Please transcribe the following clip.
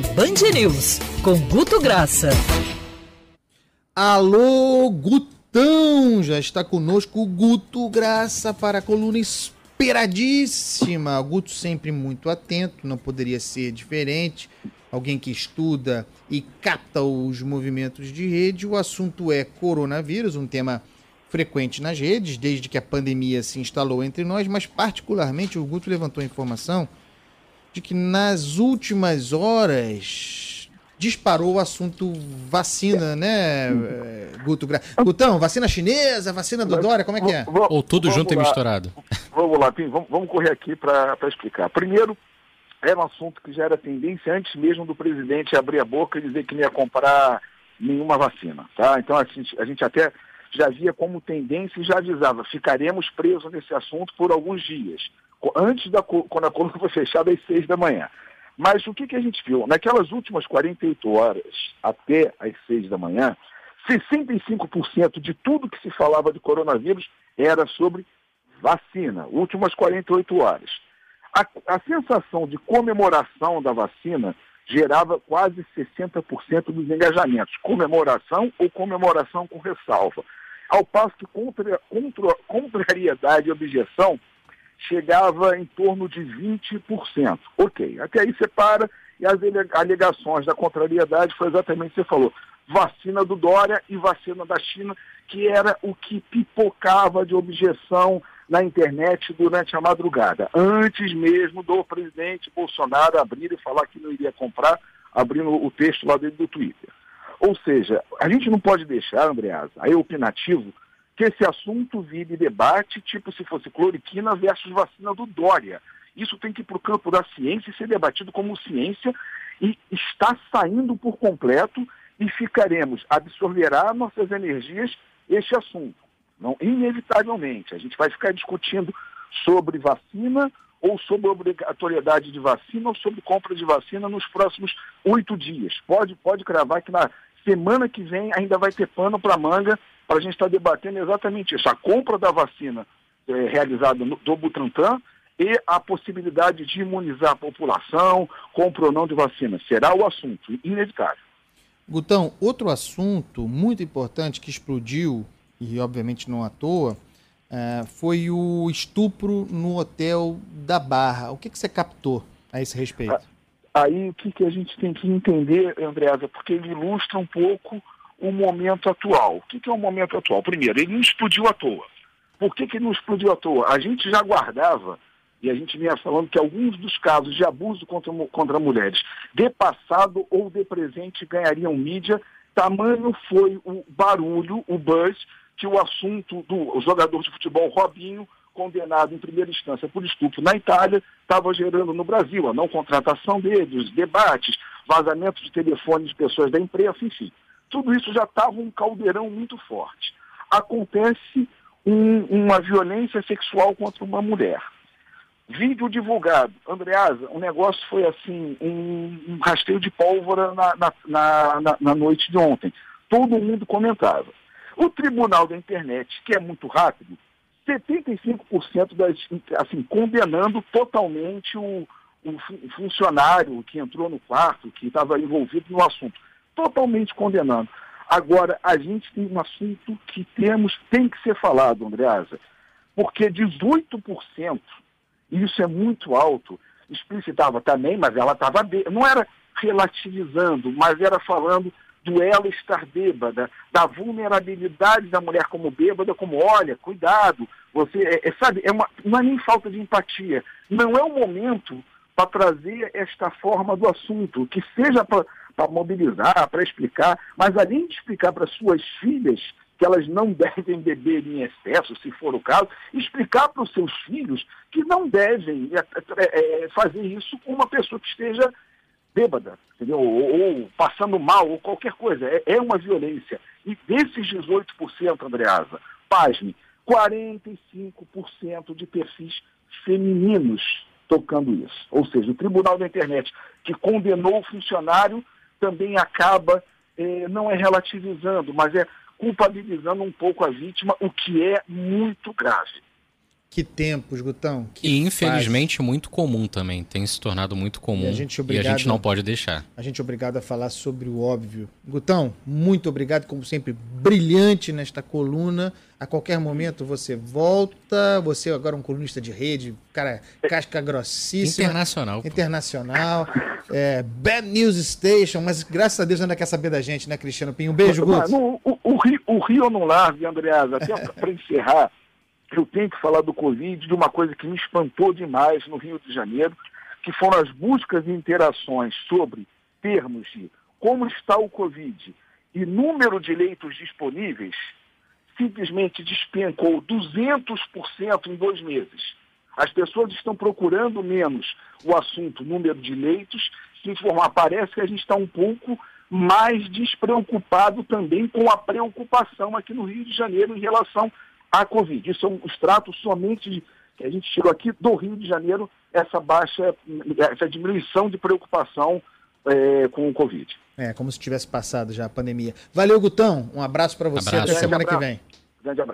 Band News, com Guto Graça. Alô, Gutão! Já está conosco o Guto Graça para a coluna esperadíssima. O Guto sempre muito atento, não poderia ser diferente. Alguém que estuda e capta os movimentos de rede. O assunto é coronavírus, um tema frequente nas redes, desde que a pandemia se instalou entre nós, mas particularmente o Guto levantou a informação de que nas últimas horas disparou o assunto vacina, né, Guto? Gutão, vacina chinesa, vacina do Dória, como é que é? Ou tudo junto lá. e misturado? Vamos lá, Pim, vamos, vamos correr aqui para explicar. Primeiro, era um assunto que já era tendência antes mesmo do presidente abrir a boca e dizer que não ia comprar nenhuma vacina, tá? Então a gente, a gente até já via como tendência e já avisava, ficaremos presos nesse assunto por alguns dias antes da quando a coluna foi fechada às seis da manhã. Mas o que, que a gente viu? Naquelas últimas 48 horas, até às seis da manhã, 65% de tudo que se falava de coronavírus era sobre vacina, últimas 48 horas. A, a sensação de comemoração da vacina gerava quase 60% dos engajamentos, comemoração ou comemoração com ressalva. Ao passo que contra, contra, contrariedade e objeção chegava em torno de 20%. Ok, até aí você para e as alegações da contrariedade foi exatamente o que você falou. Vacina do Dória e vacina da China, que era o que pipocava de objeção na internet durante a madrugada, antes mesmo do presidente Bolsonaro abrir e falar que não iria comprar, abrindo o texto lá dentro do Twitter. Ou seja, a gente não pode deixar, Andreasa, aí opinativo, que esse assunto vire debate, tipo se fosse cloriquina versus vacina do Dória. Isso tem que ir para o campo da ciência e ser debatido como ciência e está saindo por completo e ficaremos, absorverá nossas energias este assunto. Não, inevitavelmente, a gente vai ficar discutindo sobre vacina ou sobre obrigatoriedade de vacina ou sobre compra de vacina nos próximos oito dias. Pode, pode cravar que na semana que vem ainda vai ter pano para manga para a gente estar tá debatendo exatamente isso. A compra da vacina é, realizada no, do Butantan e a possibilidade de imunizar a população, compra ou não de vacina. Será o assunto, inevitável. Gutão, outro assunto muito importante que explodiu, e obviamente não à toa, é, foi o estupro no hotel da Barra. O que, que você captou a esse respeito? Aí o que, que a gente tem que entender, Andréasa, porque ele ilustra um pouco o momento atual. O que, que é o momento atual? Primeiro, ele não explodiu à toa. Por que, que ele não explodiu à toa? A gente já guardava, e a gente vinha falando que alguns dos casos de abuso contra, contra mulheres de passado ou de presente ganhariam mídia, tamanho foi o barulho, o buzz, que o assunto do jogador de futebol Robinho, condenado em primeira instância por estupro na Itália, estava gerando no Brasil, a não contratação dele, os debates, vazamento de telefones de pessoas da imprensa, enfim tudo isso já estava um caldeirão muito forte. Acontece um, uma violência sexual contra uma mulher. Vídeo divulgado. Andreasa, o negócio foi assim, um, um rasteio de pólvora na, na, na, na noite de ontem. Todo mundo comentava. O tribunal da internet, que é muito rápido, 75% das, assim, condenando totalmente o, o funcionário que entrou no quarto, que estava envolvido no assunto totalmente condenando. Agora, a gente tem um assunto que temos, tem que ser falado, Andreasa, porque 18%, e isso é muito alto, explicitava também, mas ela estava não era relativizando, mas era falando do ela estar bêbada, da vulnerabilidade da mulher como bêbada, como olha, cuidado, você é, é sabe, é uma, não é nem falta de empatia, não é o momento para trazer esta forma do assunto, que seja para para mobilizar, para explicar, mas além de explicar para suas filhas que elas não devem beber em excesso, se for o caso, explicar para os seus filhos que não devem é, é, é, fazer isso com uma pessoa que esteja bêbada, entendeu? Ou, ou passando mal, ou qualquer coisa. É, é uma violência. E desses 18%, Andreasa, pasme, 45% de perfis femininos tocando isso. Ou seja, o Tribunal da Internet, que condenou o funcionário também acaba, eh, não é relativizando, mas é culpabilizando um pouco a vítima, o que é muito grave. Que tempos, Gutão. Que e infelizmente fase. muito comum também. Tem se tornado muito comum. E a, gente obrigado, e a gente não pode deixar. A gente é obrigado a falar sobre o óbvio. Gutão, muito obrigado, como sempre, brilhante nesta coluna. A qualquer momento você volta. Você é agora um colunista de rede, cara, casca grossíssima. Internacional. Pô. Internacional. É, Bad News Station, mas graças a Deus ainda quer saber da gente, né, Cristiano Pinho? Um beijo, Guto. O, o, Rio, o Rio não larga, Andreasa. Até para encerrar eu tenho que falar do Covid, de uma coisa que me espantou demais no Rio de Janeiro, que foram as buscas e interações sobre termos de como está o Covid e número de leitos disponíveis, simplesmente despencou 200% em dois meses. As pessoas estão procurando menos o assunto número de leitos, se informar. Parece que a gente está um pouco mais despreocupado também com a preocupação aqui no Rio de Janeiro em relação a Covid. Isso é um extrato somente de, que a gente tirou aqui do Rio de Janeiro, essa baixa, essa diminuição de preocupação é, com o Covid. É, como se tivesse passado já a pandemia. Valeu, Gutão. Um abraço para você. Abraço. Até semana que vem. Grande abraço.